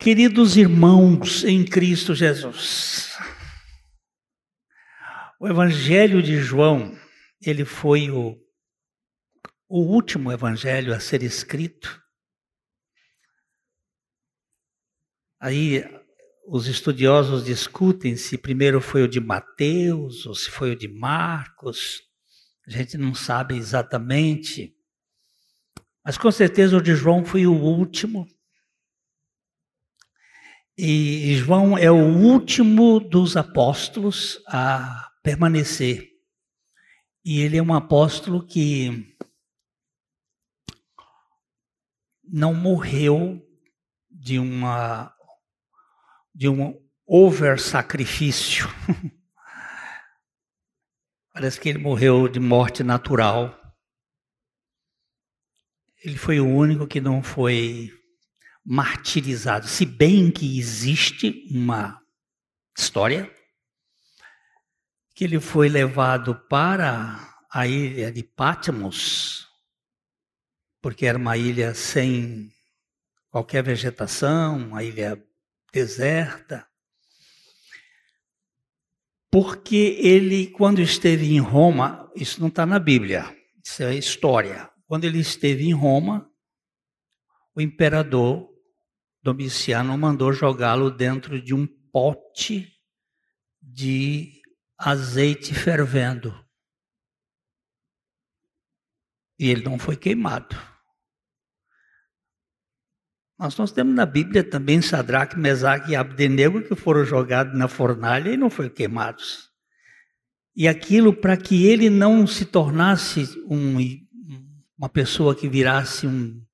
Queridos irmãos em Cristo Jesus, o Evangelho de João, ele foi o, o último evangelho a ser escrito. Aí os estudiosos discutem se primeiro foi o de Mateus ou se foi o de Marcos. A gente não sabe exatamente. Mas com certeza o de João foi o último. E João é o último dos apóstolos a permanecer. E ele é um apóstolo que não morreu de uma de um over sacrifício. Parece que ele morreu de morte natural. Ele foi o único que não foi martirizado, se bem que existe uma história que ele foi levado para a ilha de Patmos, porque era uma ilha sem qualquer vegetação, uma ilha deserta. Porque ele, quando esteve em Roma, isso não está na Bíblia, isso é história. Quando ele esteve em Roma, o imperador Domiciano mandou jogá-lo dentro de um pote de azeite fervendo. E ele não foi queimado. Mas nós temos na Bíblia também Sadraque, Mesaque e Abdenego que foram jogados na fornalha e não foram queimados. E aquilo para que ele não se tornasse um, uma pessoa que virasse um,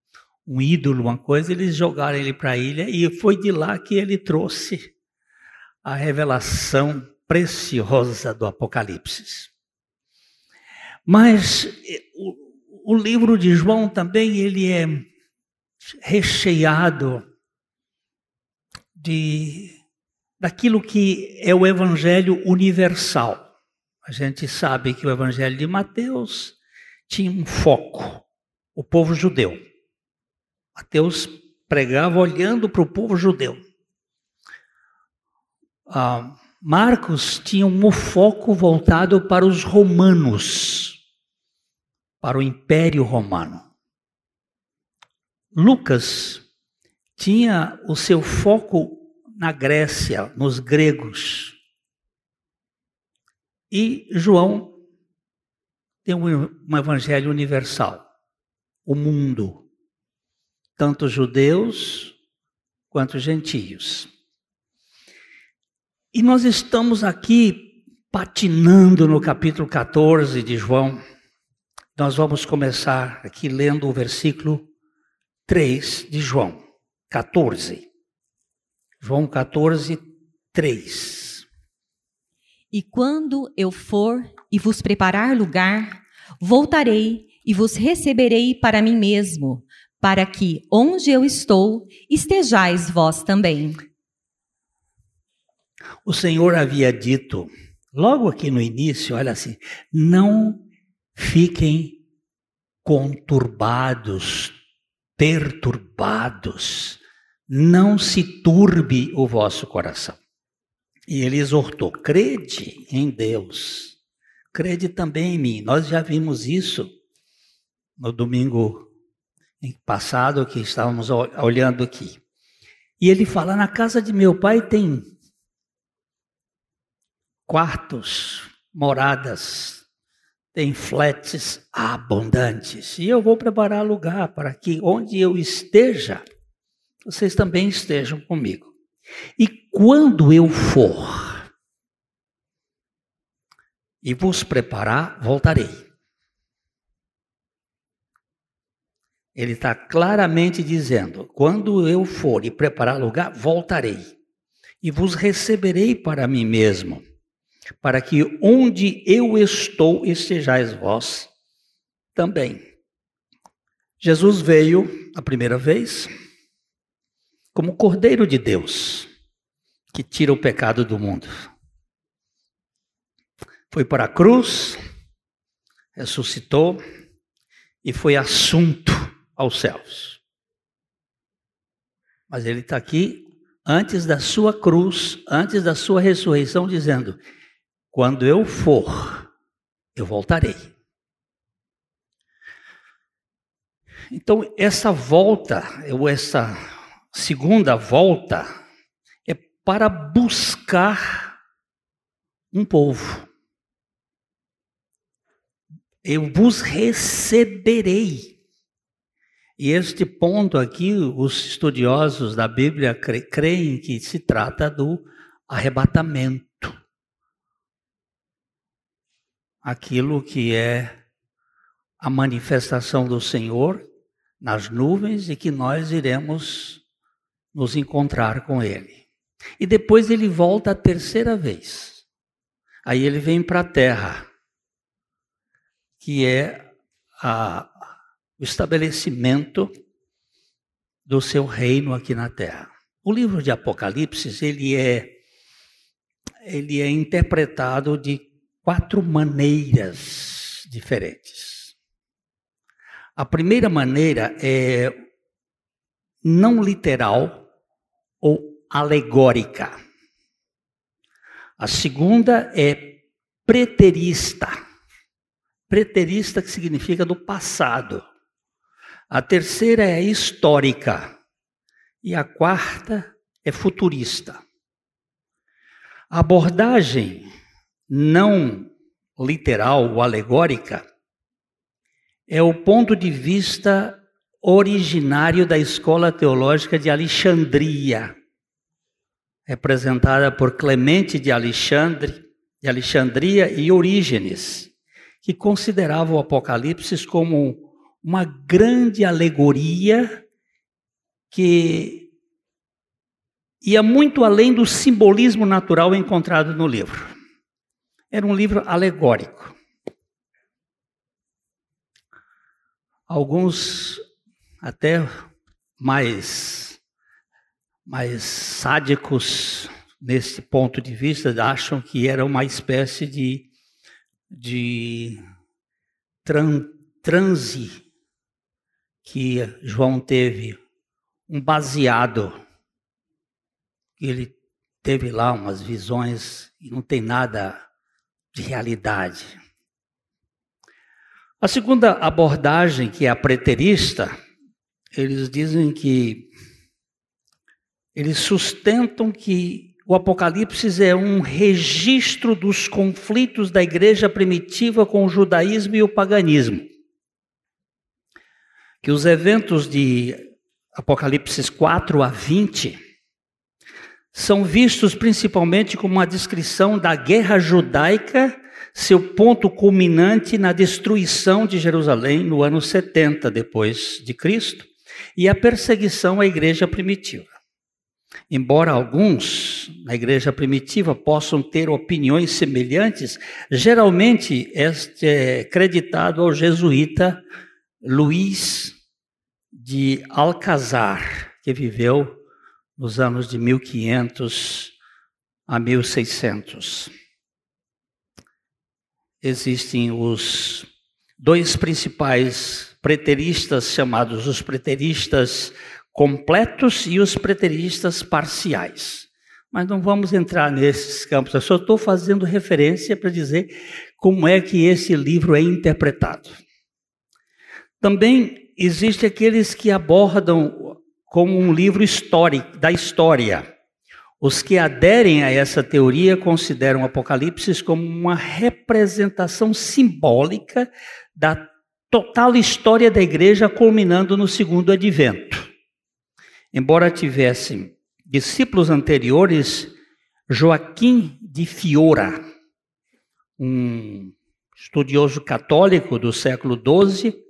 um ídolo, uma coisa, eles jogaram ele para a ilha e foi de lá que ele trouxe a revelação preciosa do Apocalipse. Mas eh, o, o livro de João também ele é recheado de daquilo que é o evangelho universal. A gente sabe que o evangelho de Mateus tinha um foco, o povo judeu. Mateus pregava olhando para o povo judeu. Ah, Marcos tinha um foco voltado para os romanos, para o Império Romano. Lucas tinha o seu foco na Grécia, nos gregos. E João tem um evangelho universal, o mundo, tanto judeus quanto gentios. E nós estamos aqui patinando no capítulo 14 de João. Nós vamos começar aqui lendo o versículo 3 de João 14. João 14, 3. E quando eu for e vos preparar lugar, voltarei e vos receberei para mim mesmo, para que onde eu estou estejais vós também. O Senhor havia dito, logo aqui no início, olha assim: não fiquem conturbados, perturbados, não se turbe o vosso coração. E ele exortou: crede em Deus, crede também em mim. Nós já vimos isso no domingo passado que estávamos olhando aqui. E ele fala: na casa de meu pai tem quartos, moradas, tem flats abundantes. E eu vou preparar lugar para que onde eu esteja, vocês também estejam comigo. E quando eu for e vos preparar, voltarei. Ele está claramente dizendo: quando eu for e preparar lugar, voltarei e vos receberei para mim mesmo para que onde eu estou estejais vós também. Jesus veio a primeira vez como Cordeiro de Deus, que tira o pecado do mundo. Foi para a cruz, ressuscitou e foi assunto aos céus. Mas ele está aqui antes da sua cruz, antes da sua ressurreição, dizendo: Quando eu for, eu voltarei. Então, essa volta, ou essa segunda volta, é para buscar um povo. Eu vos receberei. E este ponto aqui, os estudiosos da Bíblia creem que se trata do arrebatamento. Aquilo que é a manifestação do Senhor nas nuvens e que nós iremos nos encontrar com Ele. E depois ele volta a terceira vez. Aí ele vem para a terra, que é a, o estabelecimento do seu reino aqui na terra. O livro de Apocalipse, ele é ele é interpretado de quatro maneiras diferentes. A primeira maneira é não literal ou alegórica. A segunda é preterista. Preterista que significa do passado. A terceira é histórica. E a quarta é futurista. A abordagem não literal ou alegórica é o ponto de vista originário da escola teológica de Alexandria, representada por Clemente de Alexandre, de Alexandria e Orígenes, que considerava o Apocalipse como uma grande alegoria que ia muito além do simbolismo natural encontrado no livro. Era um livro alegórico. Alguns até mais mais sádicos nesse ponto de vista acham que era uma espécie de de tran, transe que João teve um baseado, ele teve lá umas visões e não tem nada de realidade. A segunda abordagem, que é a preterista, eles dizem que eles sustentam que o Apocalipse é um registro dos conflitos da igreja primitiva com o judaísmo e o paganismo que os eventos de Apocalipse 4 a 20 são vistos principalmente como uma descrição da guerra judaica, seu ponto culminante na destruição de Jerusalém no ano 70 depois de Cristo, e a perseguição à igreja primitiva. Embora alguns na igreja primitiva possam ter opiniões semelhantes, geralmente este é creditado ao jesuíta Luís de Alcazar, que viveu nos anos de 1500 a 1600. Existem os dois principais preteristas, chamados os preteristas completos e os preteristas parciais. Mas não vamos entrar nesses campos, eu só estou fazendo referência para dizer como é que esse livro é interpretado. Também existem aqueles que abordam como um livro histórico, da história. Os que aderem a essa teoria consideram o Apocalipse como uma representação simbólica da total história da igreja, culminando no segundo advento. Embora tivessem discípulos anteriores, Joaquim de Fiora, um estudioso católico do século XII,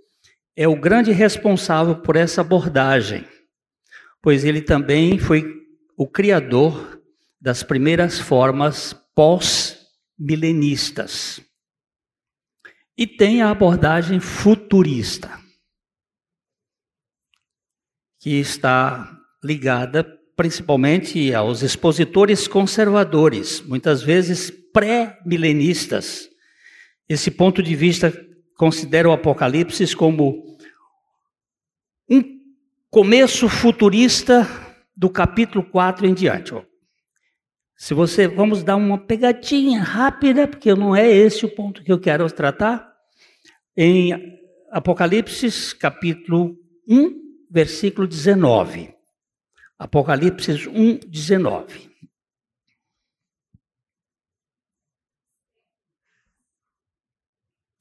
é o grande responsável por essa abordagem, pois ele também foi o criador das primeiras formas pós-milenistas. E tem a abordagem futurista, que está ligada principalmente aos expositores conservadores, muitas vezes pré-milenistas. Esse ponto de vista considera o Apocalipse como começo futurista do capítulo 4 em diante. Se você, vamos dar uma pegadinha rápida, porque não é esse o ponto que eu quero tratar. Em Apocalipse, capítulo 1, versículo 19. Apocalipse 1, 19.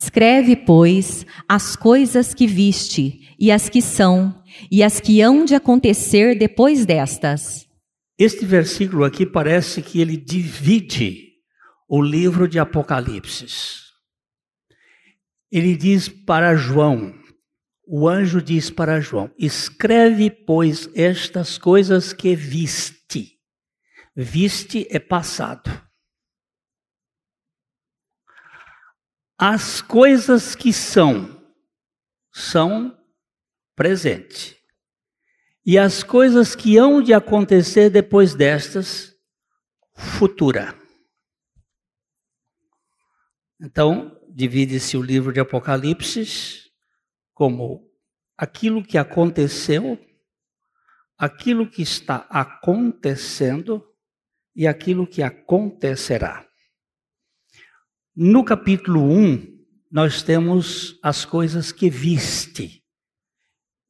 Escreve, pois, as coisas que viste, e as que são, e as que hão de acontecer depois destas. Este versículo aqui parece que ele divide o livro de Apocalipse. Ele diz para João, o anjo diz para João: Escreve, pois, estas coisas que viste. Viste é passado. As coisas que são, são presente. E as coisas que hão de acontecer depois destas, futura. Então, divide-se o livro de Apocalipse como aquilo que aconteceu, aquilo que está acontecendo e aquilo que acontecerá. No capítulo 1, nós temos as coisas que viste.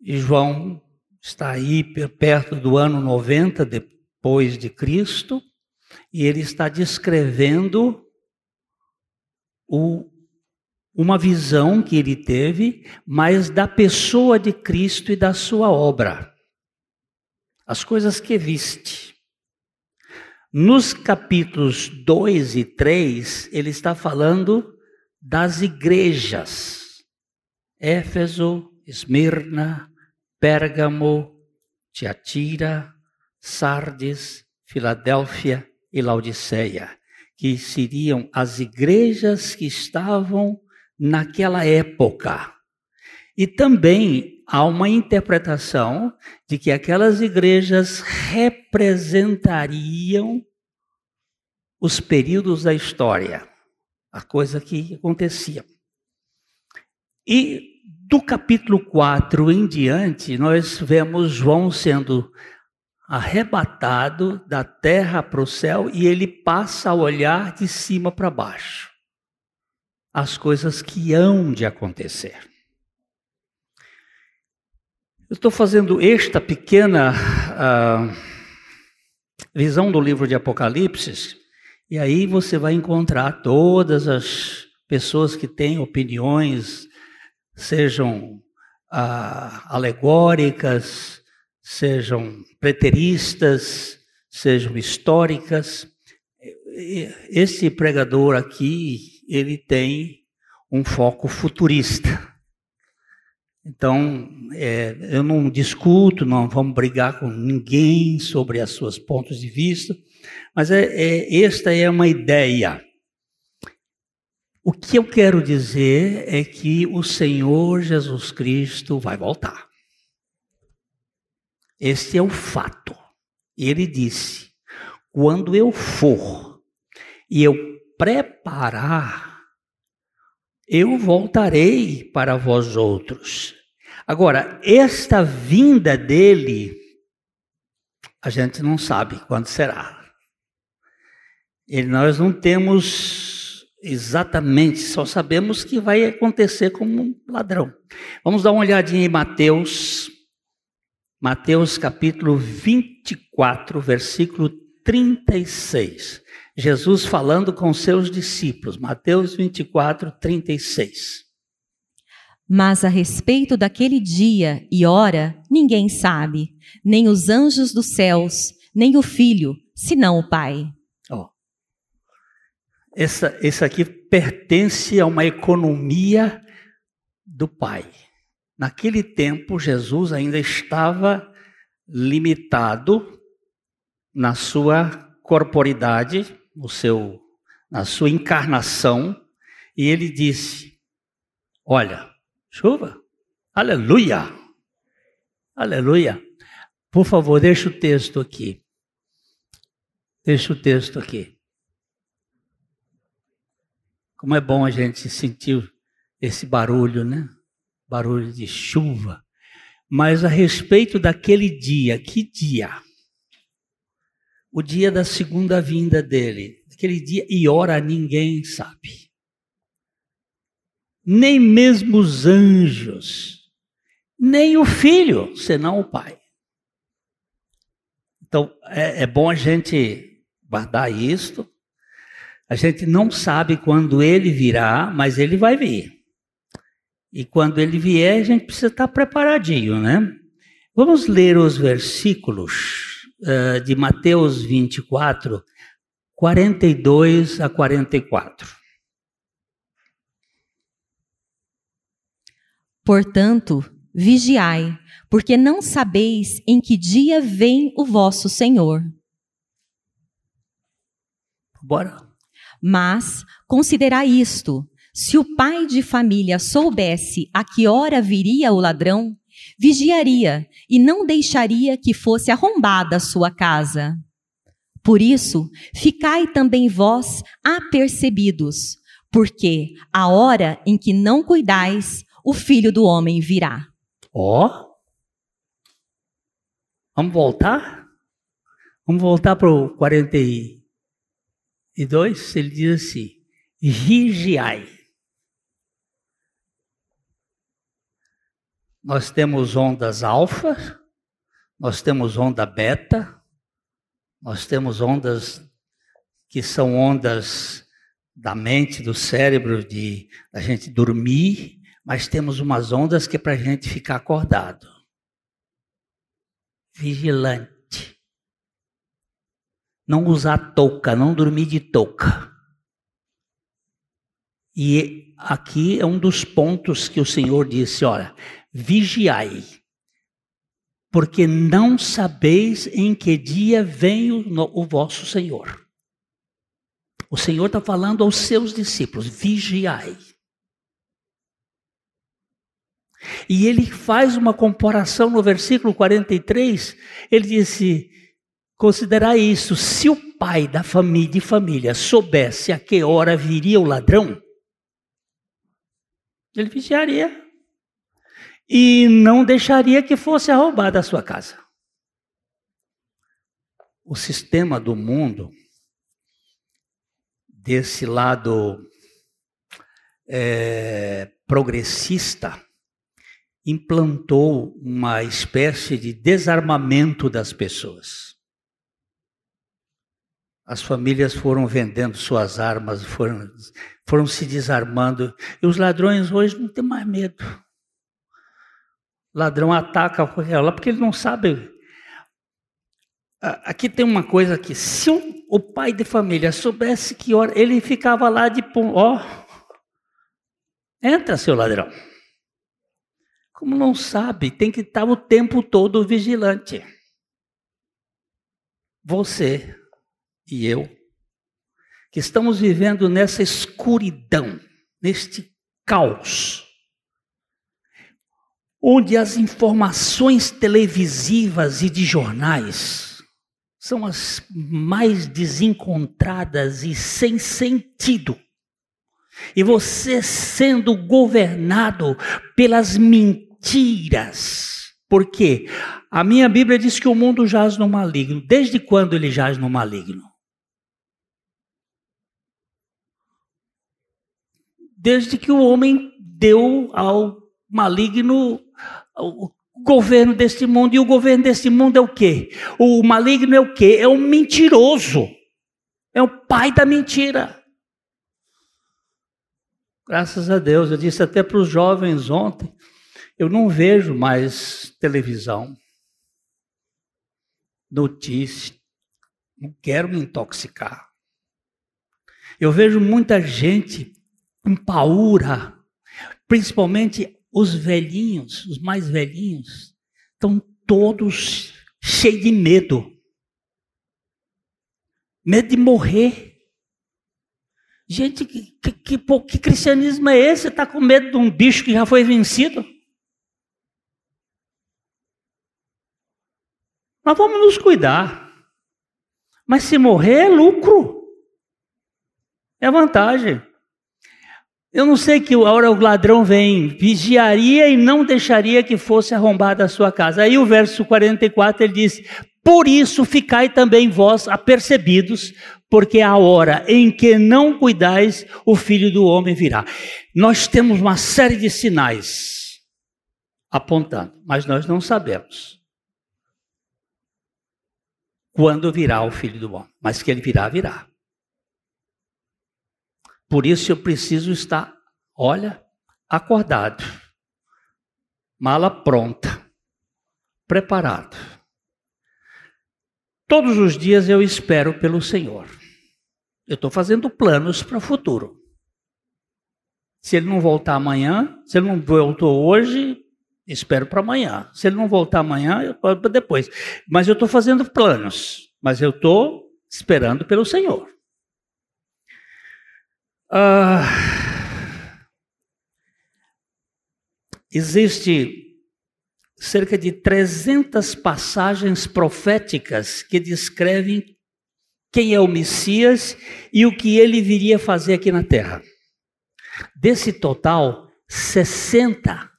E João está aí perto do ano 90 depois de Cristo, e ele está descrevendo o, uma visão que ele teve, mas da pessoa de Cristo e da sua obra. As coisas que viste. Nos capítulos 2 e 3, ele está falando das igrejas. Éfeso, Esmirna, Pérgamo, Tiatira, Sardes, Filadélfia e Laodiceia, que seriam as igrejas que estavam naquela época. E também há uma interpretação de que aquelas igrejas representariam os períodos da história, a coisa que acontecia. E do capítulo 4 em diante, nós vemos João sendo arrebatado da terra para o céu e ele passa a olhar de cima para baixo as coisas que hão de acontecer. Eu estou fazendo esta pequena uh, visão do livro de Apocalipse, e aí você vai encontrar todas as pessoas que têm opiniões, sejam uh, alegóricas, sejam preteristas, sejam históricas. Esse pregador aqui, ele tem um foco futurista. Então, é, eu não discuto, não vamos brigar com ninguém sobre os seus pontos de vista, mas é, é, esta é uma ideia. O que eu quero dizer é que o Senhor Jesus Cristo vai voltar. Este é o fato. Ele disse: quando eu for e eu preparar eu voltarei para vós outros. Agora, esta vinda dele, a gente não sabe quando será. E nós não temos exatamente, só sabemos que vai acontecer como um ladrão. Vamos dar uma olhadinha em Mateus, Mateus capítulo 24, versículo 36. Jesus falando com seus discípulos, Mateus 24, 36. Mas a respeito daquele dia e hora, ninguém sabe, nem os anjos dos céus, nem o filho, senão o Pai. Oh. Essa, essa aqui pertence a uma economia do Pai. Naquele tempo, Jesus ainda estava limitado na sua corporidade, no seu, na sua encarnação, e ele disse: Olha, chuva, aleluia, aleluia. Por favor, deixa o texto aqui. Deixa o texto aqui. Como é bom a gente sentir esse barulho, né? Barulho de chuva. Mas a respeito daquele dia, que dia? O dia da segunda vinda dele. Aquele dia e hora ninguém sabe. Nem mesmo os anjos, nem o filho, senão o pai. Então é, é bom a gente guardar isto. A gente não sabe quando ele virá, mas ele vai vir. E quando ele vier, a gente precisa estar preparadinho, né? Vamos ler os versículos uh, de Mateus 24, 42 a 44. Portanto, vigiai, porque não sabeis em que dia vem o vosso Senhor. Bora. Mas considerai isto: se o pai de família soubesse a que hora viria o ladrão, vigiaria e não deixaria que fosse arrombada a sua casa. Por isso, ficai também vós apercebidos, porque a hora em que não cuidais, o filho do homem virá. Ó. Oh. Vamos voltar? Vamos voltar para o 42? Ele diz assim: vigiai. Nós temos ondas alfa, nós temos onda beta, nós temos ondas que são ondas da mente, do cérebro, de a gente dormir, mas temos umas ondas que é para a gente ficar acordado, vigilante, não usar touca, não dormir de touca. E aqui é um dos pontos que o Senhor disse: olha, vigiai, porque não sabeis em que dia vem o, o vosso Senhor. O Senhor está falando aos seus discípulos: vigiai. E ele faz uma comparação no versículo 43, ele disse: considerai isso, se o pai da família, de família soubesse a que hora viria o ladrão, ele vigiaria e não deixaria que fosse roubada a sua casa. O sistema do mundo, desse lado é, progressista, implantou uma espécie de desarmamento das pessoas. As famílias foram vendendo suas armas, foram, foram se desarmando, e os ladrões hoje não têm mais medo ladrão ataca lá porque ele não sabe. Aqui tem uma coisa que se o, pai de família soubesse que hora ele ficava lá de ó, entra seu ladrão. Como não sabe, tem que estar o tempo todo vigilante. Você e eu, que estamos vivendo nessa escuridão, neste caos, onde as informações televisivas e de jornais são as mais desencontradas e sem sentido. E você sendo governado pelas mentiras. Porque a minha Bíblia diz que o mundo jaz no maligno. Desde quando ele jaz no maligno? Desde que o homem deu ao maligno o governo deste mundo. E o governo deste mundo é o quê? O maligno é o quê? É um mentiroso. É o pai da mentira. Graças a Deus, eu disse até para os jovens ontem, eu não vejo mais televisão, notícia, não quero me intoxicar. Eu vejo muita gente em paura, principalmente os velhinhos, os mais velhinhos, estão todos cheios de medo. Medo de morrer. Gente, que, que, que, que cristianismo é esse? Está com medo de um bicho que já foi vencido? Nós vamos nos cuidar. Mas se morrer é lucro. É vantagem. Eu não sei que hora o ladrão vem, vigiaria e não deixaria que fosse arrombada a sua casa. Aí o verso 44 ele diz: Por isso ficai também vós apercebidos, porque a hora em que não cuidais, o filho do homem virá. Nós temos uma série de sinais apontando, mas nós não sabemos quando virá o filho do homem, mas que ele virá, virá. Por isso eu preciso estar, olha, acordado, mala pronta, preparado. Todos os dias eu espero pelo Senhor. Eu estou fazendo planos para o futuro. Se ele não voltar amanhã, se ele não voltou hoje, espero para amanhã. Se ele não voltar amanhã, eu para depois. Mas eu estou fazendo planos. Mas eu estou esperando pelo Senhor. Ah, existe cerca de 300 passagens proféticas que descrevem quem é o Messias e o que ele viria fazer aqui na terra. Desse total, 60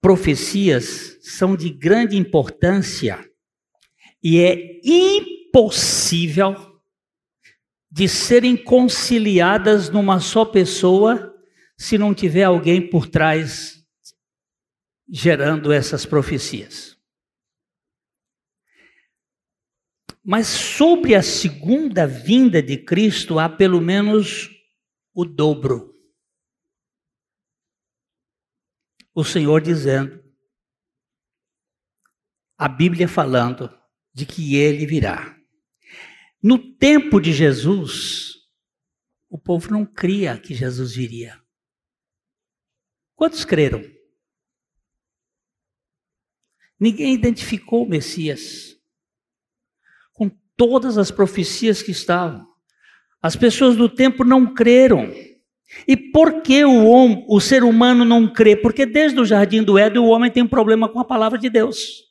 profecias são de grande importância e é impossível de serem conciliadas numa só pessoa se não tiver alguém por trás gerando essas profecias. Mas sobre a segunda vinda de Cristo há pelo menos o dobro. O Senhor dizendo, a Bíblia falando de que ele virá. No tempo de Jesus, o povo não cria que Jesus viria. Quantos creram? Ninguém identificou o Messias todas as profecias que estavam. As pessoas do tempo não creram. E por que o, homem, o ser humano não crê? Porque desde o jardim do Éden o homem tem um problema com a palavra de Deus.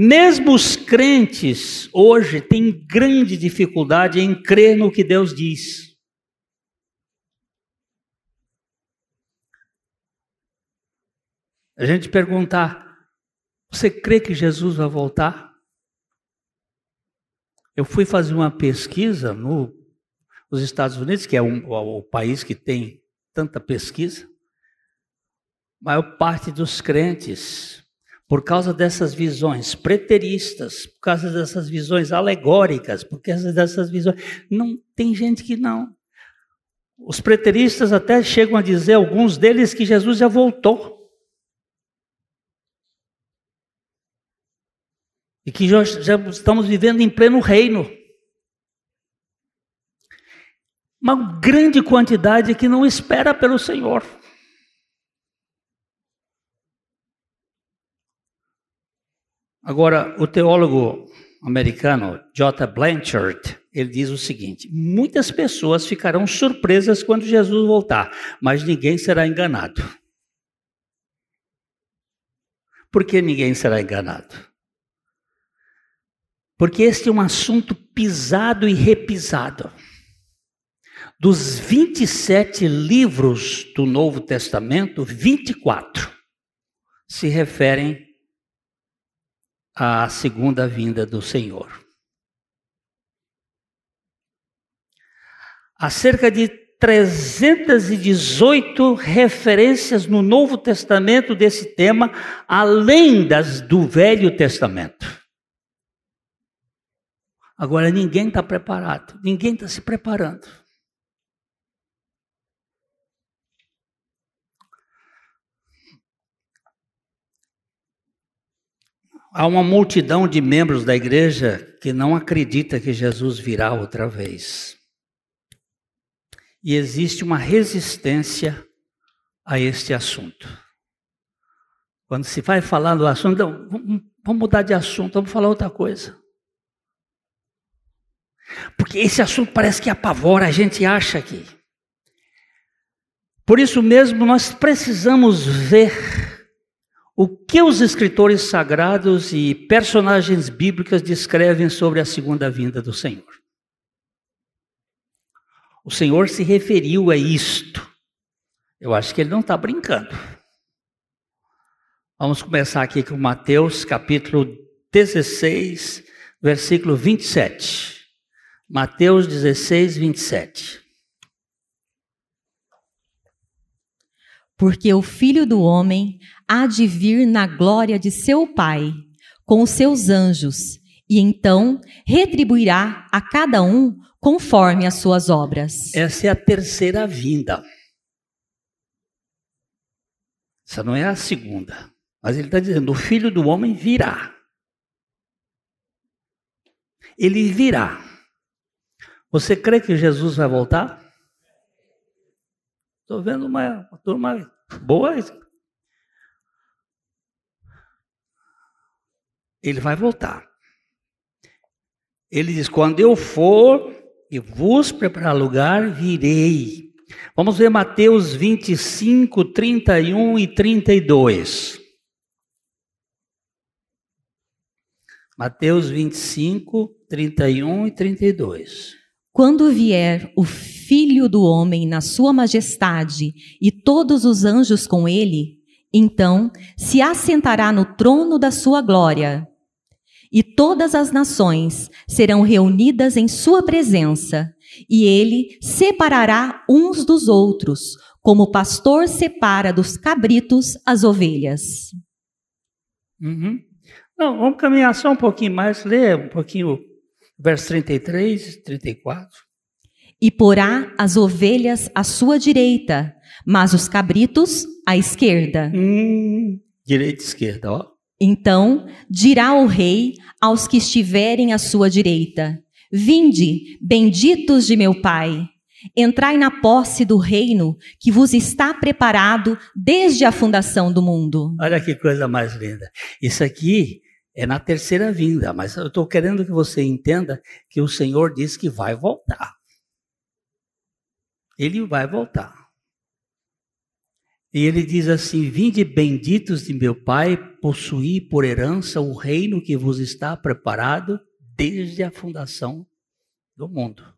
Mesmo os crentes hoje têm grande dificuldade em crer no que Deus diz. A gente perguntar, você crê que Jesus vai voltar? Eu fui fazer uma pesquisa no, nos Estados Unidos, que é um, o, país que tem tanta pesquisa. A maior parte dos crentes, por causa dessas visões preteristas, por causa dessas visões alegóricas, por causa dessas visões. Não tem gente que não. Os preteristas até chegam a dizer, alguns deles, que Jesus já voltou. E que já, já estamos vivendo em pleno reino. Uma grande quantidade que não espera pelo Senhor. Agora, o teólogo americano J. Blanchard, ele diz o seguinte: muitas pessoas ficarão surpresas quando Jesus voltar, mas ninguém será enganado. Por que ninguém será enganado? Porque este é um assunto pisado e repisado. Dos 27 livros do Novo Testamento, 24 se referem à segunda vinda do Senhor. Há cerca de 318 referências no Novo Testamento desse tema, além das do Velho Testamento. Agora ninguém está preparado, ninguém está se preparando. Há uma multidão de membros da igreja que não acredita que Jesus virá outra vez. E existe uma resistência a este assunto. Quando se vai falar do assunto, não, vamos mudar de assunto, vamos falar outra coisa. Porque esse assunto parece que apavora, a gente acha que. Por isso mesmo, nós precisamos ver o que os escritores sagrados e personagens bíblicos descrevem sobre a segunda vinda do Senhor. O Senhor se referiu a isto. Eu acho que ele não está brincando. Vamos começar aqui com Mateus capítulo 16, versículo 27. Mateus 16, 27. Porque o filho do homem há de vir na glória de seu Pai, com os seus anjos, e então retribuirá a cada um conforme as suas obras. Essa é a terceira vinda. Essa não é a segunda. Mas ele está dizendo: o filho do homem virá. Ele virá. Você crê que Jesus vai voltar? Estou vendo uma, uma turma boa. Ele vai voltar. Ele diz: quando eu for e vos preparar lugar, virei. Vamos ver Mateus 25, 31 e 32. Mateus 25, 31 e 32. Quando vier o Filho do Homem na sua majestade e todos os anjos com ele, então se assentará no trono da sua glória. E todas as nações serão reunidas em sua presença, e ele separará uns dos outros, como o pastor separa dos cabritos as ovelhas. Uhum. Não, vamos caminhar só um pouquinho mais, ler um pouquinho verso 33 e 34. E porá as ovelhas à sua direita, mas os cabritos à esquerda. Hum, direita e esquerda, ó. Então dirá o rei aos que estiverem à sua direita: Vinde, benditos de meu Pai, entrai na posse do reino que vos está preparado desde a fundação do mundo. Olha que coisa mais linda. Isso aqui é na terceira vinda, mas eu estou querendo que você entenda que o Senhor diz que vai voltar. Ele vai voltar. E ele diz assim: Vinde benditos de meu Pai, possuí por herança o reino que vos está preparado desde a fundação do mundo.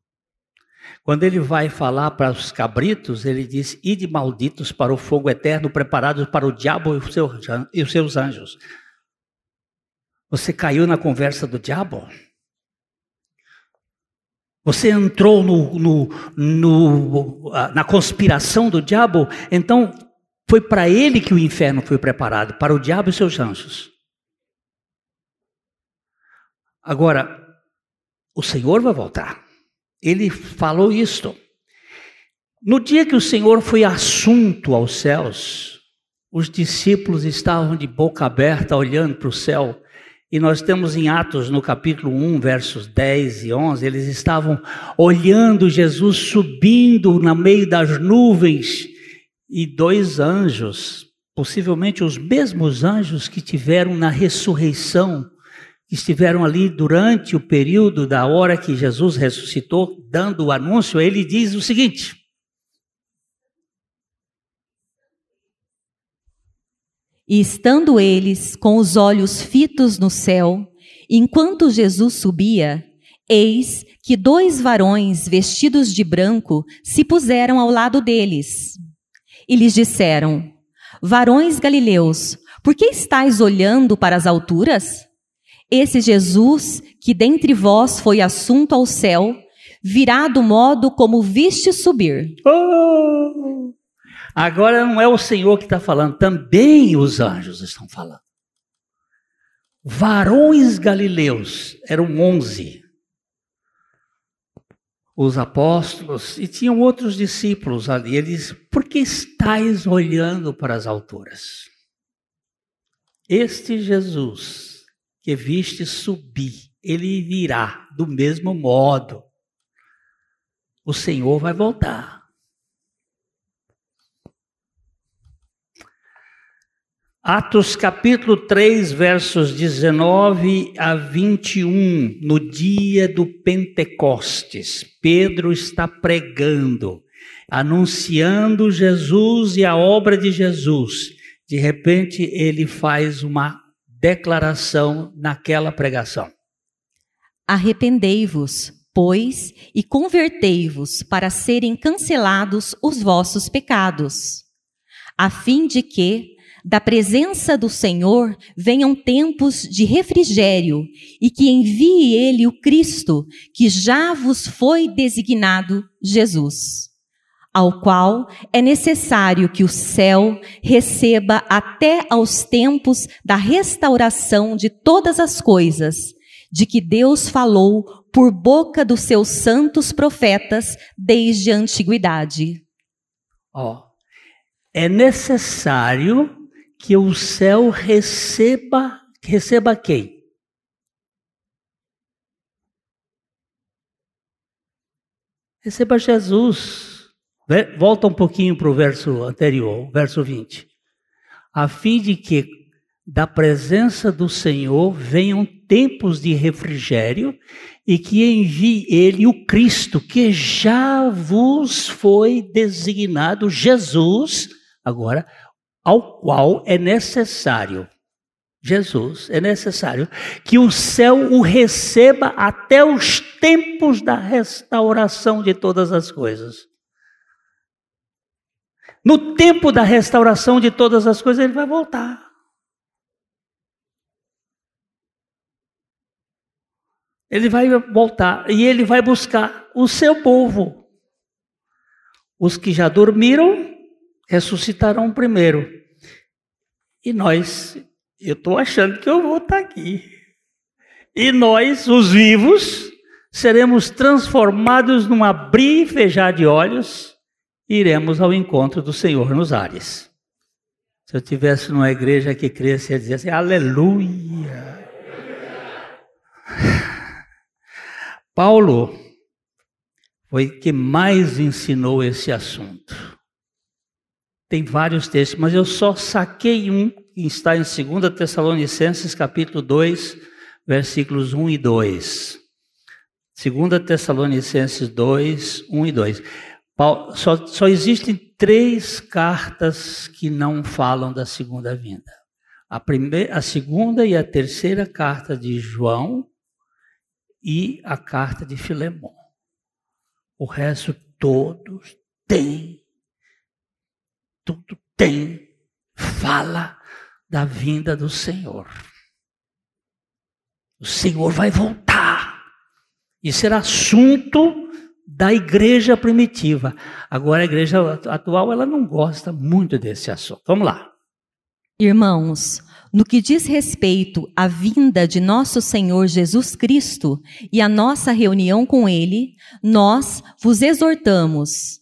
Quando ele vai falar para os cabritos, ele diz: Ide malditos para o fogo eterno, preparados para o diabo e os seus anjos. Você caiu na conversa do diabo? Você entrou no, no, no, na conspiração do diabo? Então, foi para ele que o inferno foi preparado para o diabo e seus anjos. Agora, o Senhor vai voltar. Ele falou isto. No dia que o Senhor foi assunto aos céus, os discípulos estavam de boca aberta olhando para o céu e nós temos em Atos, no capítulo 1, versos 10 e 11, eles estavam olhando Jesus subindo no meio das nuvens. E dois anjos, possivelmente os mesmos anjos que tiveram na ressurreição, que estiveram ali durante o período da hora que Jesus ressuscitou, dando o anúncio, ele diz o seguinte: E estando eles com os olhos fitos no céu, enquanto Jesus subia, eis que dois varões vestidos de branco se puseram ao lado deles. E lhes disseram: Varões galileus, por que estáis olhando para as alturas? Esse Jesus, que dentre vós foi assunto ao céu, virá do modo como viste subir. Oh! Agora não é o Senhor que está falando, também os anjos estão falando. Varões galileus, eram onze. Os apóstolos, e tinham outros discípulos ali. Eles, por que estáis olhando para as alturas? Este Jesus que viste subir, ele virá do mesmo modo. O Senhor vai voltar. Atos capítulo 3, versos 19 a 21, no dia do Pentecostes, Pedro está pregando, anunciando Jesus e a obra de Jesus. De repente, ele faz uma declaração naquela pregação: Arrependei-vos, pois, e convertei-vos para serem cancelados os vossos pecados, a fim de que da presença do Senhor venham tempos de refrigério e que envie ele o Cristo, que já vos foi designado Jesus, ao qual é necessário que o céu receba até aos tempos da restauração de todas as coisas, de que Deus falou por boca dos seus santos profetas desde a antiguidade. Ó, oh, é necessário que o céu receba, receba quem? Receba Jesus. Volta um pouquinho para o verso anterior, verso 20. A fim de que da presença do Senhor venham tempos de refrigério e que envie ele o Cristo, que já vos foi designado Jesus, agora ao qual é necessário, Jesus, é necessário que o céu o receba até os tempos da restauração de todas as coisas. No tempo da restauração de todas as coisas, ele vai voltar. Ele vai voltar e ele vai buscar o seu povo. Os que já dormiram ressuscitarão primeiro. E nós, eu estou achando que eu vou estar tá aqui. E nós, os vivos, seremos transformados num abrir e fechar de olhos e iremos ao encontro do Senhor nos ares. Se eu tivesse numa igreja que cresce, ia dizer assim, aleluia. Paulo foi que mais ensinou esse assunto. Tem vários textos, mas eu só saquei um que está em 2 Tessalonicenses, capítulo 2, versículos 1 e 2. 2 Tessalonicenses 2, 1 e 2. Só, só existem três cartas que não falam da segunda vinda. A, primeira, a segunda e a terceira carta de João e a carta de Filemão. O resto todos têm tudo tem, fala da vinda do Senhor. O Senhor vai voltar. Isso era assunto da igreja primitiva. Agora a igreja atual ela não gosta muito desse assunto. Vamos lá. Irmãos, no que diz respeito à vinda de nosso Senhor Jesus Cristo e à nossa reunião com ele, nós vos exortamos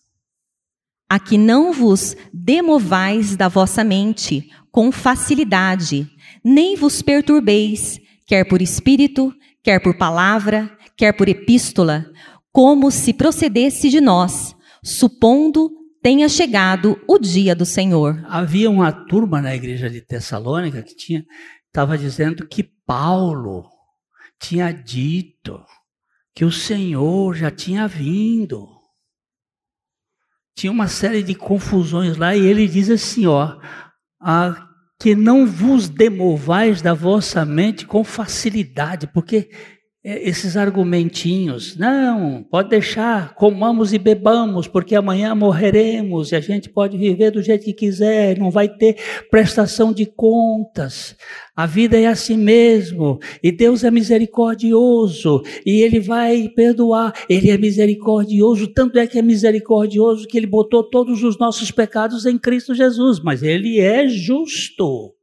a que não vos demovais da vossa mente com facilidade, nem vos perturbeis, quer por espírito, quer por palavra, quer por epístola, como se procedesse de nós, supondo tenha chegado o dia do Senhor. Havia uma turma na igreja de Tessalônica que tinha estava dizendo que Paulo tinha dito que o Senhor já tinha vindo tinha uma série de confusões lá e ele diz assim, ó, a, que não vos demovais da vossa mente com facilidade, porque esses argumentinhos, não, pode deixar, comamos e bebamos, porque amanhã morreremos e a gente pode viver do jeito que quiser, não vai ter prestação de contas. A vida é assim mesmo, e Deus é misericordioso, e Ele vai perdoar. Ele é misericordioso, tanto é que é misericordioso que Ele botou todos os nossos pecados em Cristo Jesus, mas Ele é justo.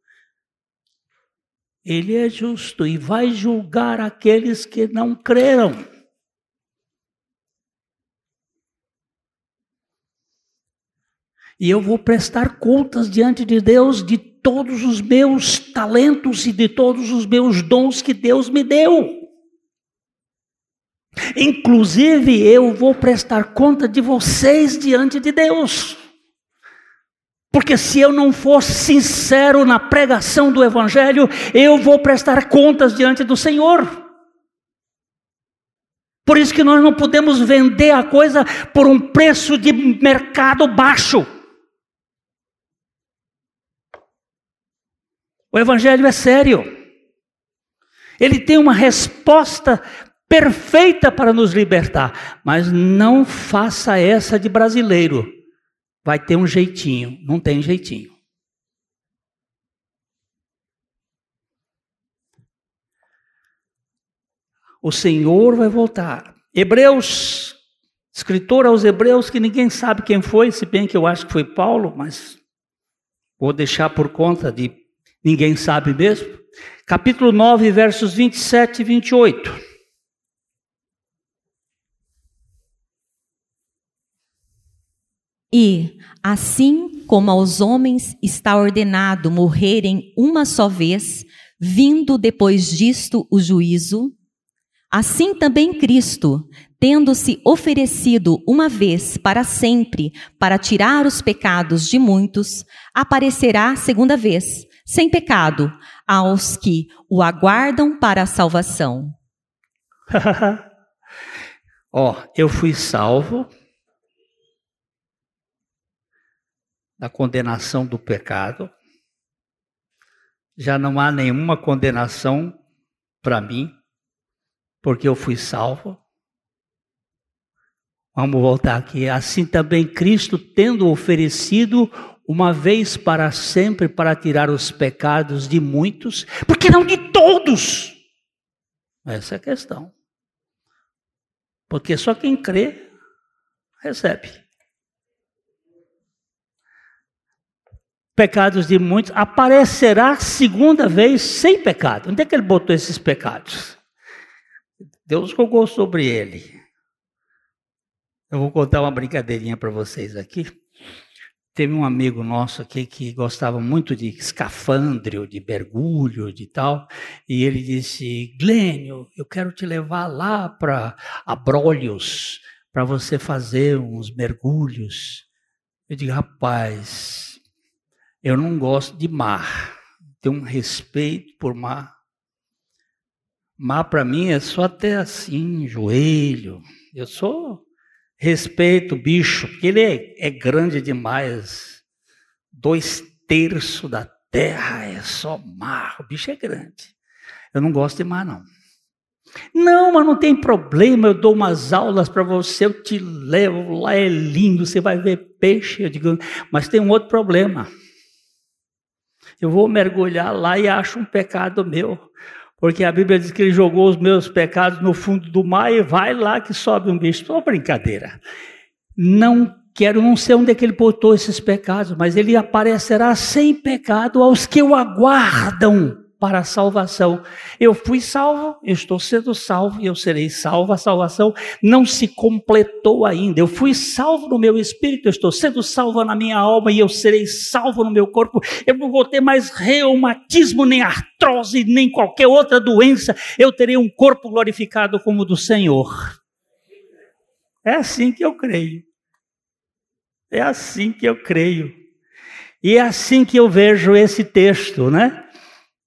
Ele é justo e vai julgar aqueles que não creram. E eu vou prestar contas diante de Deus de todos os meus talentos e de todos os meus dons que Deus me deu. Inclusive, eu vou prestar conta de vocês diante de Deus. Porque se eu não for sincero na pregação do Evangelho, eu vou prestar contas diante do Senhor. Por isso que nós não podemos vender a coisa por um preço de mercado baixo. O Evangelho é sério. Ele tem uma resposta perfeita para nos libertar, mas não faça essa de brasileiro vai ter um jeitinho. Não tem jeitinho. O Senhor vai voltar. Hebreus, escritor aos Hebreus, que ninguém sabe quem foi, se bem que eu acho que foi Paulo, mas vou deixar por conta de ninguém sabe mesmo. Capítulo 9, versos 27 e 28. E, assim como aos homens está ordenado morrerem uma só vez, vindo depois disto o juízo, assim também Cristo, tendo-se oferecido uma vez para sempre para tirar os pecados de muitos, aparecerá segunda vez, sem pecado, aos que o aguardam para a salvação. Ó, oh, eu fui salvo da condenação do pecado. Já não há nenhuma condenação para mim, porque eu fui salvo. Vamos voltar aqui. Assim também Cristo, tendo oferecido uma vez para sempre para tirar os pecados de muitos, porque não de todos. Essa é a questão. Porque só quem crê recebe. Pecados de muitos, aparecerá segunda vez sem pecado. Onde é que ele botou esses pecados? Deus jogou sobre ele. Eu vou contar uma brincadeirinha para vocês aqui. Teve um amigo nosso aqui que gostava muito de escafandro, de mergulho, de tal, e ele disse: Glênio, eu quero te levar lá para Abrolhos, para você fazer uns mergulhos. Eu digo, rapaz, eu não gosto de mar. Tenho um respeito por mar. Mar para mim é só até assim, joelho. Eu sou respeito o bicho, porque ele é, é grande demais. Dois terços da terra é só mar. O bicho é grande. Eu não gosto de mar, não. Não, mas não tem problema, eu dou umas aulas para você, eu te levo, lá é lindo, você vai ver peixe. Eu digo, mas tem um outro problema. Eu vou mergulhar lá e acho um pecado meu. Porque a Bíblia diz que ele jogou os meus pecados no fundo do mar e vai lá que sobe um bicho. Só brincadeira. Não quero, não sei onde é que ele botou esses pecados, mas ele aparecerá sem pecado aos que o aguardam para a salvação. Eu fui salvo, eu estou sendo salvo e eu serei salvo. A salvação não se completou ainda. Eu fui salvo no meu espírito, eu estou sendo salvo na minha alma e eu serei salvo no meu corpo. Eu não vou ter mais reumatismo, nem artrose, nem qualquer outra doença. Eu terei um corpo glorificado como o do Senhor. É assim que eu creio. É assim que eu creio. E é assim que eu vejo esse texto, né?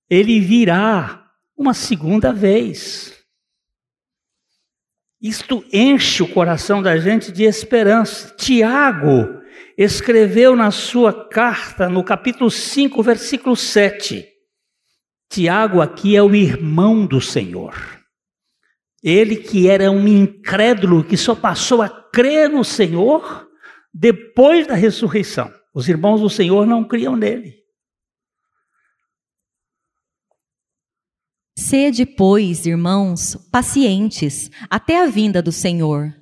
Ele virá uma segunda vez. Isto enche o coração da gente de esperança. Tiago escreveu na sua carta, no capítulo 5, versículo 7. Tiago aqui é o irmão do Senhor. Ele que era um incrédulo, que só passou a crer no Senhor depois da ressurreição. Os irmãos do Senhor não criam nele. Sede, pois, irmãos, pacientes até a vinda do Senhor.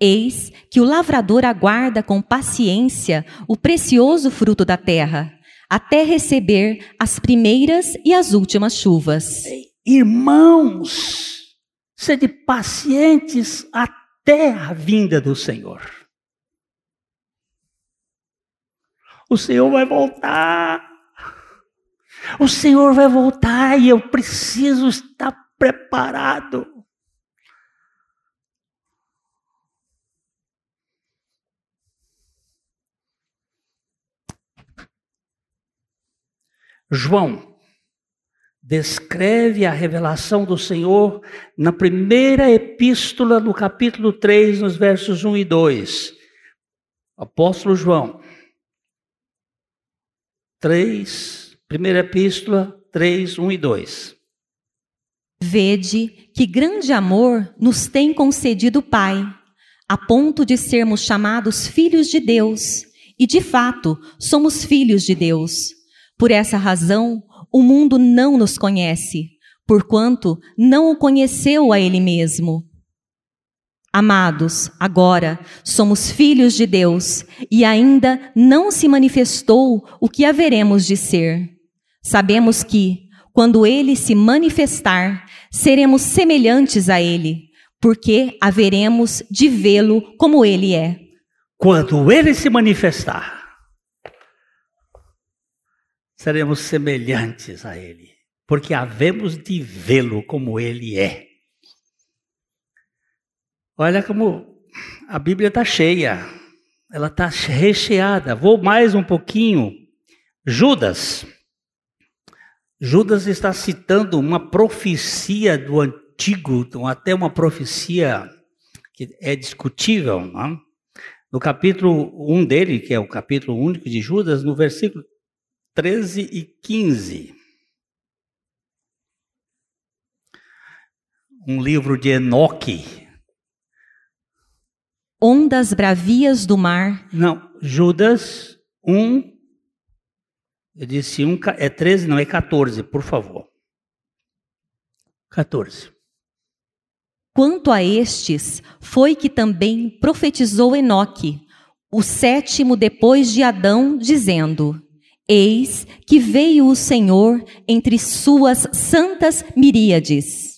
Eis que o lavrador aguarda com paciência o precioso fruto da terra, até receber as primeiras e as últimas chuvas. Irmãos, sede pacientes até a vinda do Senhor. O Senhor vai voltar. O Senhor vai voltar e eu preciso estar preparado. João descreve a revelação do Senhor na primeira epístola, no capítulo 3, nos versos 1 e 2. Apóstolo João 3, Primeira Epístola 3, 1 e 2. Vede que grande amor nos tem concedido o Pai, a ponto de sermos chamados filhos de Deus, e de fato somos filhos de Deus. Por essa razão, o mundo não nos conhece, porquanto não o conheceu a ele mesmo. Amados, agora somos filhos de Deus e ainda não se manifestou o que haveremos de ser. Sabemos que, quando ele se manifestar, seremos semelhantes a ele, porque haveremos de vê-lo como ele é. Quando ele se manifestar, seremos semelhantes a ele, porque havemos de vê-lo como ele é. Olha como a Bíblia está cheia, ela está recheada. Vou mais um pouquinho. Judas. Judas está citando uma profecia do antigo, até uma profecia que é discutível. Não? No capítulo 1 dele, que é o capítulo único de Judas, no versículo 13 e 15. Um livro de Enoque, ondas bravias do mar. Não, Judas 1, eu disse 1, é 13, não, é 14, por favor. 14. Quanto a estes, foi que também profetizou Enoque, o sétimo depois de Adão, dizendo: Eis que veio o Senhor entre suas santas miríades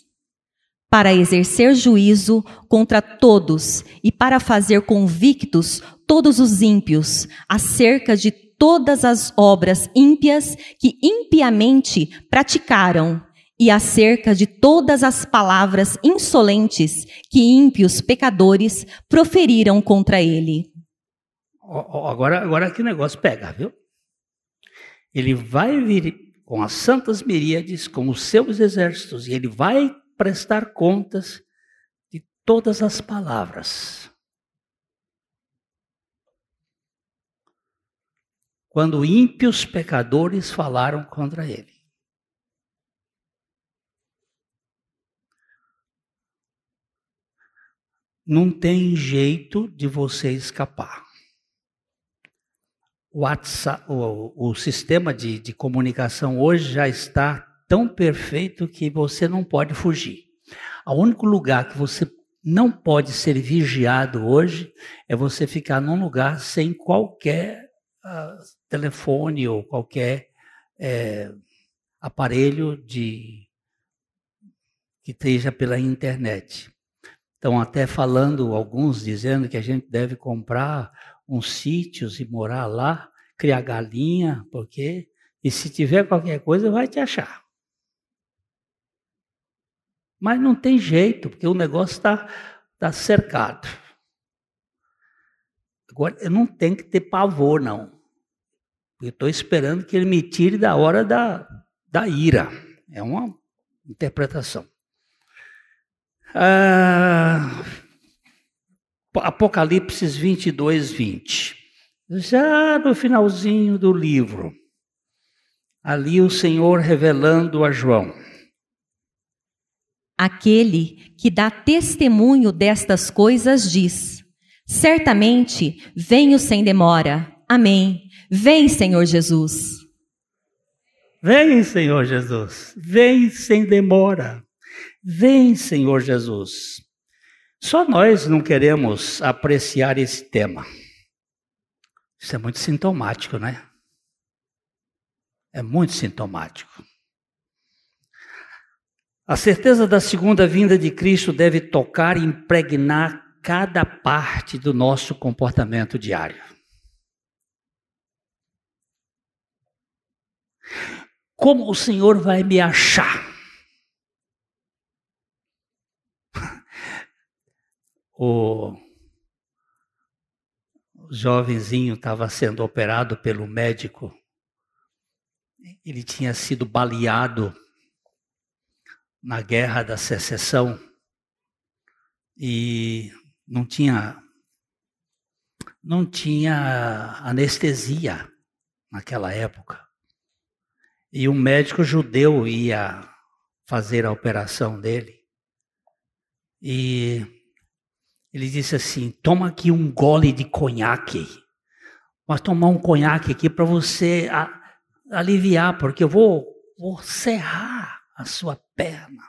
para exercer juízo contra todos e para fazer convictos todos os ímpios acerca de todas as obras ímpias que impiamente praticaram e acerca de todas as palavras insolentes que ímpios pecadores proferiram contra ele. Agora, agora que negócio pega, viu? Ele vai vir com as santas miríades, com os seus exércitos, e ele vai prestar contas de todas as palavras. Quando ímpios pecadores falaram contra ele. Não tem jeito de você escapar. O, WhatsApp, o, o sistema de, de comunicação hoje já está tão perfeito que você não pode fugir. O único lugar que você não pode ser vigiado hoje é você ficar num lugar sem qualquer telefone ou qualquer é, aparelho de que esteja pela internet. Então, até falando, alguns dizendo que a gente deve comprar uns sítios e morar lá, criar galinha, porque e se tiver qualquer coisa, vai te achar. Mas não tem jeito, porque o negócio está tá cercado. Agora, não tenho que ter pavor, não. Eu estou esperando que ele me tire da hora da, da ira. É uma interpretação. Ah, Apocalipse 22, 20. Já no finalzinho do livro, ali o Senhor revelando a João Aquele que dá testemunho destas coisas diz: Certamente venho sem demora. Amém. Vem, Senhor Jesus. Vem, Senhor Jesus. Vem sem demora. Vem, Senhor Jesus. Só nós não queremos apreciar esse tema. Isso é muito sintomático, né? É muito sintomático. A certeza da segunda vinda de Cristo deve tocar e impregnar cada parte do nosso comportamento diário. Como o Senhor vai me achar? O jovenzinho estava sendo operado pelo médico. Ele tinha sido baleado na guerra da secessão e não tinha não tinha anestesia naquela época. E um médico judeu ia fazer a operação dele. E ele disse assim: toma aqui um gole de conhaque. Mas tomar um conhaque aqui para você aliviar, porque eu vou, vou serrar a sua perna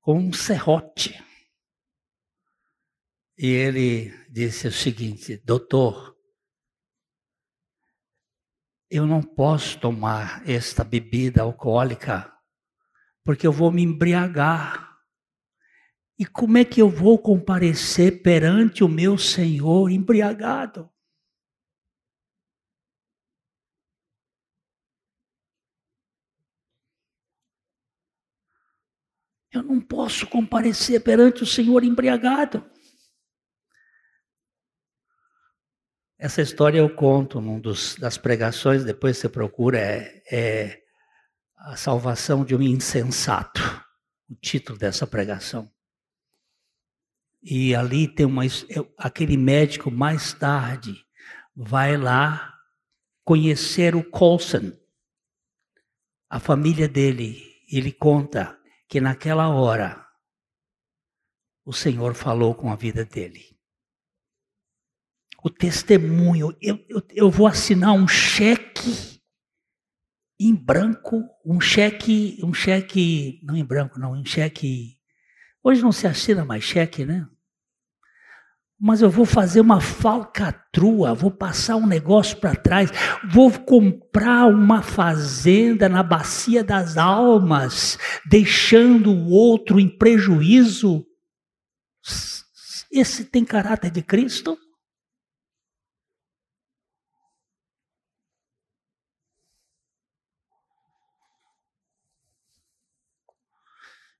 com um serrote. E ele disse o seguinte: Doutor, eu não posso tomar esta bebida alcoólica porque eu vou me embriagar. E como é que eu vou comparecer perante o meu Senhor embriagado? Eu não posso comparecer perante o Senhor embriagado. Essa história eu conto num dos, das pregações, depois você procura, é, é a salvação de um insensato, o título dessa pregação. E ali tem uma. Aquele médico mais tarde vai lá conhecer o Colson, a família dele. Ele conta que naquela hora o Senhor falou com a vida dele o testemunho. Eu, eu, eu vou assinar um cheque em branco, um cheque, um cheque, não em branco, não, um cheque. Hoje não se assina mais cheque, né? Mas eu vou fazer uma falcatrua, vou passar um negócio para trás, vou comprar uma fazenda na bacia das almas, deixando o outro em prejuízo. Esse tem caráter de Cristo?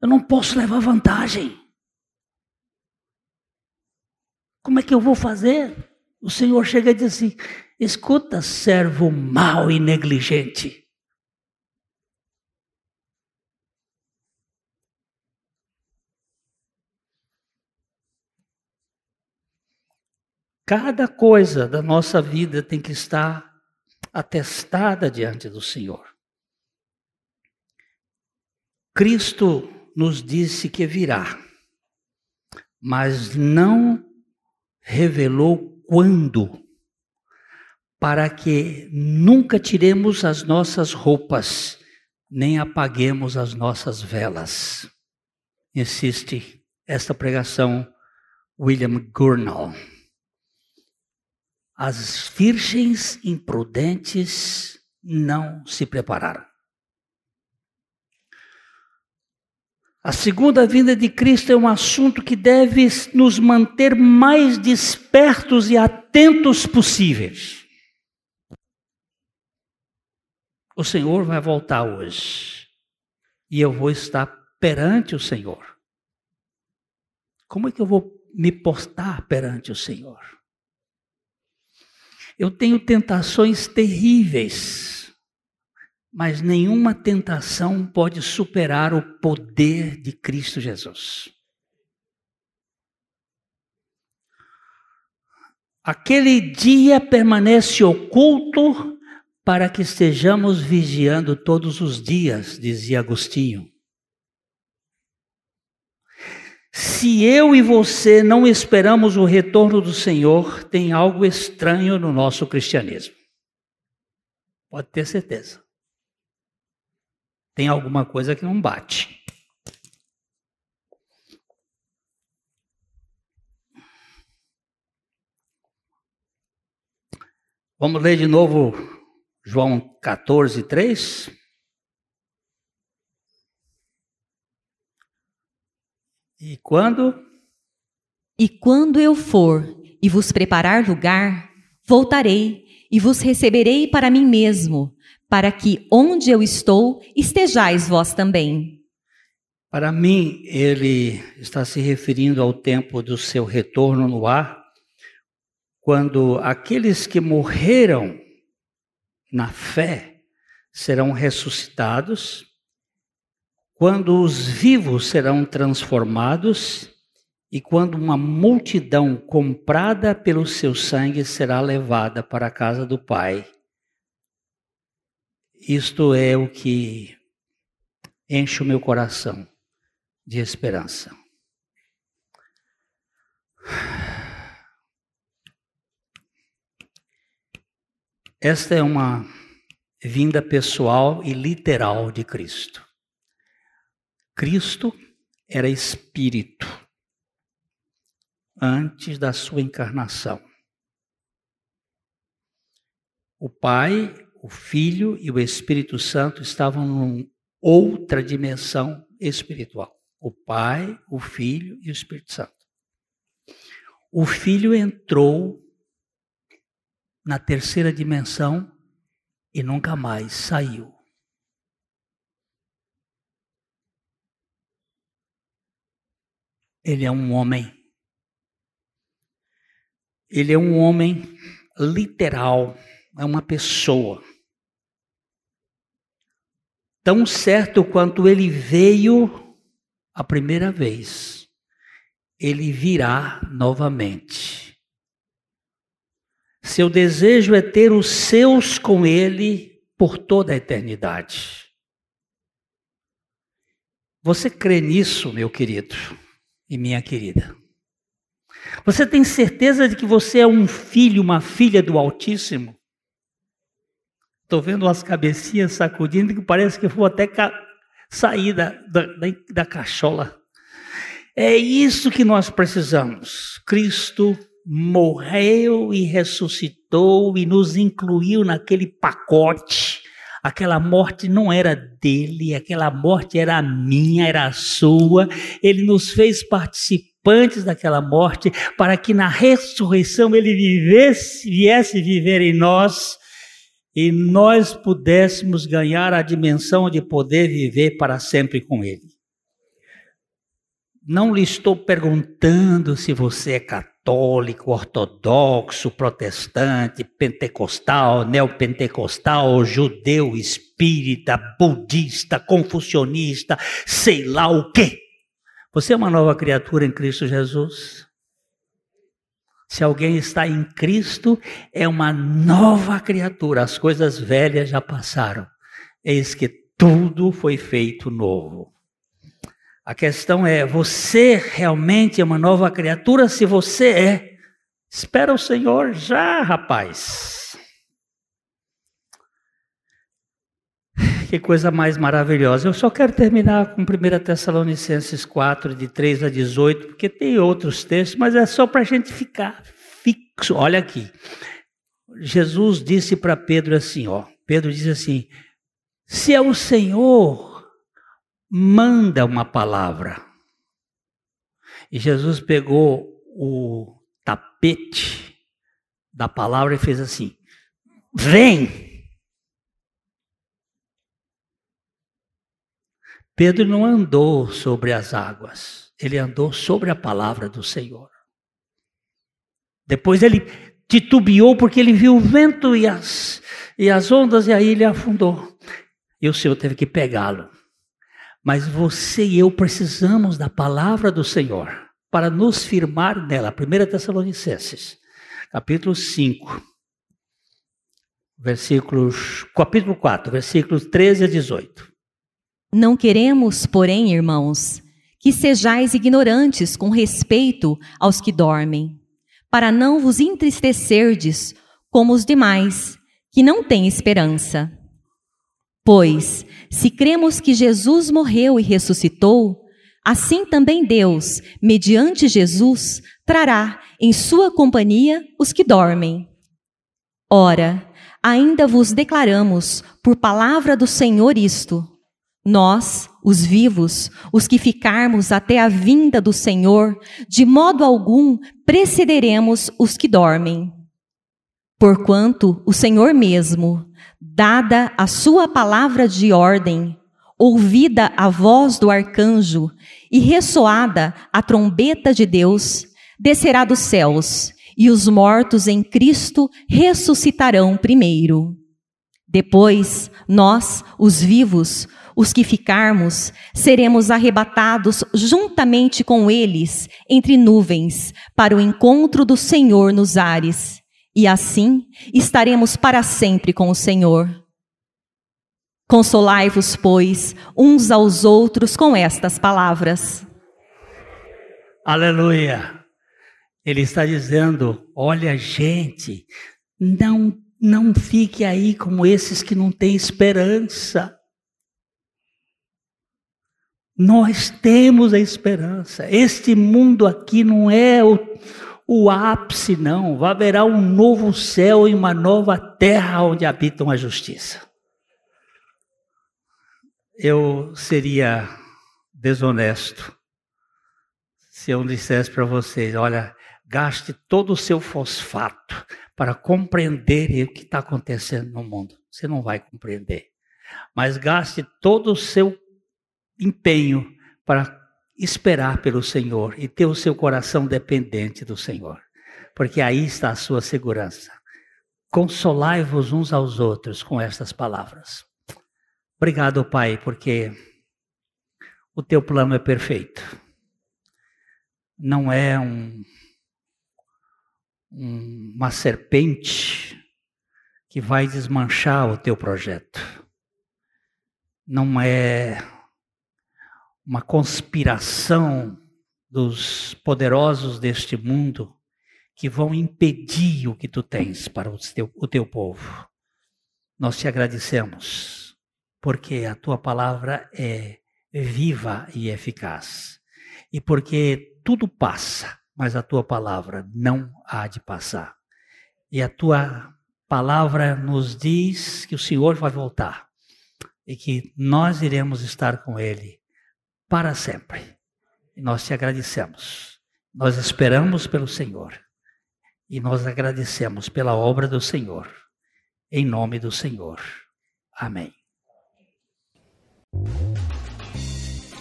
Eu não posso levar vantagem. Como é que eu vou fazer? O Senhor chega e diz assim: escuta, servo mau e negligente. Cada coisa da nossa vida tem que estar atestada diante do Senhor. Cristo nos disse que virá, mas não revelou quando, para que nunca tiremos as nossas roupas, nem apaguemos as nossas velas. Insiste esta pregação William Gurnall. As virgens imprudentes não se prepararam. A segunda vinda de Cristo é um assunto que deve nos manter mais despertos e atentos possíveis. O Senhor vai voltar hoje e eu vou estar perante o Senhor. Como é que eu vou me postar perante o Senhor? Eu tenho tentações terríveis mas nenhuma tentação pode superar o poder de Cristo Jesus. Aquele dia permanece oculto para que estejamos vigiando todos os dias, dizia Agostinho. Se eu e você não esperamos o retorno do Senhor, tem algo estranho no nosso cristianismo. Pode ter certeza tem alguma coisa que não bate. Vamos ler de novo João 14, 3. E quando? E quando eu for e vos preparar lugar, voltarei e vos receberei para mim mesmo, para que onde eu estou estejais vós também. Para mim, ele está se referindo ao tempo do seu retorno no ar, quando aqueles que morreram na fé serão ressuscitados, quando os vivos serão transformados e quando uma multidão comprada pelo seu sangue será levada para a casa do Pai isto é o que enche o meu coração de esperança. Esta é uma vinda pessoal e literal de Cristo. Cristo era espírito antes da sua encarnação. O Pai, o Filho e o Espírito Santo estavam em outra dimensão espiritual. O Pai, o Filho e o Espírito Santo. O Filho entrou na terceira dimensão e nunca mais saiu. Ele é um homem. Ele é um homem literal, é uma pessoa. Tão certo quanto ele veio a primeira vez, ele virá novamente. Seu desejo é ter os seus com ele por toda a eternidade. Você crê nisso, meu querido? e minha querida. Você tem certeza de que você é um filho, uma filha do Altíssimo? Estou vendo as cabecinhas sacudindo que parece que vou até sair da, da, da cachola. É isso que nós precisamos. Cristo morreu e ressuscitou e nos incluiu naquele pacote Aquela morte não era dele, aquela morte era minha, era sua. Ele nos fez participantes daquela morte para que na ressurreição ele vivesse, viesse viver em nós e nós pudéssemos ganhar a dimensão de poder viver para sempre com ele. Não lhe estou perguntando se você é católico ortodoxo, protestante, pentecostal, neopentecostal, judeu, espírita, budista, confucionista, sei lá o quê. Você é uma nova criatura em Cristo Jesus? Se alguém está em Cristo, é uma nova criatura. As coisas velhas já passaram. Eis que tudo foi feito novo. A questão é: você realmente é uma nova criatura? Se você é, espera o Senhor já, rapaz. Que coisa mais maravilhosa. Eu só quero terminar com 1 Tessalonicenses 4, de 3 a 18, porque tem outros textos, mas é só para a gente ficar fixo. Olha aqui. Jesus disse para Pedro assim: ó. Pedro disse assim: se é o Senhor manda uma palavra. E Jesus pegou o tapete da palavra e fez assim: Vem! Pedro não andou sobre as águas, ele andou sobre a palavra do Senhor. Depois ele titubeou porque ele viu o vento e as, e as ondas, e aí ele afundou. E o Senhor teve que pegá-lo. Mas você e eu precisamos da palavra do Senhor para nos firmar nela. 1 Tessalonicenses, capítulo 5, versículos, capítulo 4, versículos 13 a 18. Não queremos, porém, irmãos, que sejais ignorantes com respeito aos que dormem, para não vos entristecerdes como os demais, que não têm esperança. Pois, se cremos que Jesus morreu e ressuscitou, assim também Deus, mediante Jesus, trará em sua companhia os que dormem. Ora, ainda vos declaramos, por palavra do Senhor, isto: nós, os vivos, os que ficarmos até a vinda do Senhor, de modo algum precederemos os que dormem. Porquanto o Senhor mesmo, dada a sua palavra de ordem, ouvida a voz do arcanjo e ressoada a trombeta de Deus, descerá dos céus, e os mortos em Cristo ressuscitarão primeiro. Depois, nós, os vivos, os que ficarmos, seremos arrebatados juntamente com eles entre nuvens para o encontro do Senhor nos ares e assim estaremos para sempre com o Senhor. Consolai-vos, pois, uns aos outros com estas palavras. Aleluia. Ele está dizendo: olha, gente, não, não fique aí como esses que não têm esperança. Nós temos a esperança. Este mundo aqui não é o, o ápice, não. Haverá um novo céu e uma nova terra onde habitam a justiça. Eu seria desonesto se eu dissesse para vocês: olha, gaste todo o seu fosfato para compreender o que está acontecendo no mundo. Você não vai compreender. Mas gaste todo o seu empenho para esperar pelo Senhor e ter o seu coração dependente do Senhor, porque aí está a sua segurança. Consolai-vos uns aos outros com estas palavras. Obrigado, Pai, porque o teu plano é perfeito. Não é um, uma serpente que vai desmanchar o teu projeto. Não é uma conspiração dos poderosos deste mundo que vão impedir o que tu tens para o teu, o teu povo. Nós te agradecemos, porque a tua palavra é viva e eficaz. E porque tudo passa, mas a tua palavra não há de passar. E a tua palavra nos diz que o Senhor vai voltar e que nós iremos estar com Ele para sempre. E nós te agradecemos. Nós esperamos pelo Senhor. E nós agradecemos pela obra do Senhor. Em nome do Senhor. Amém.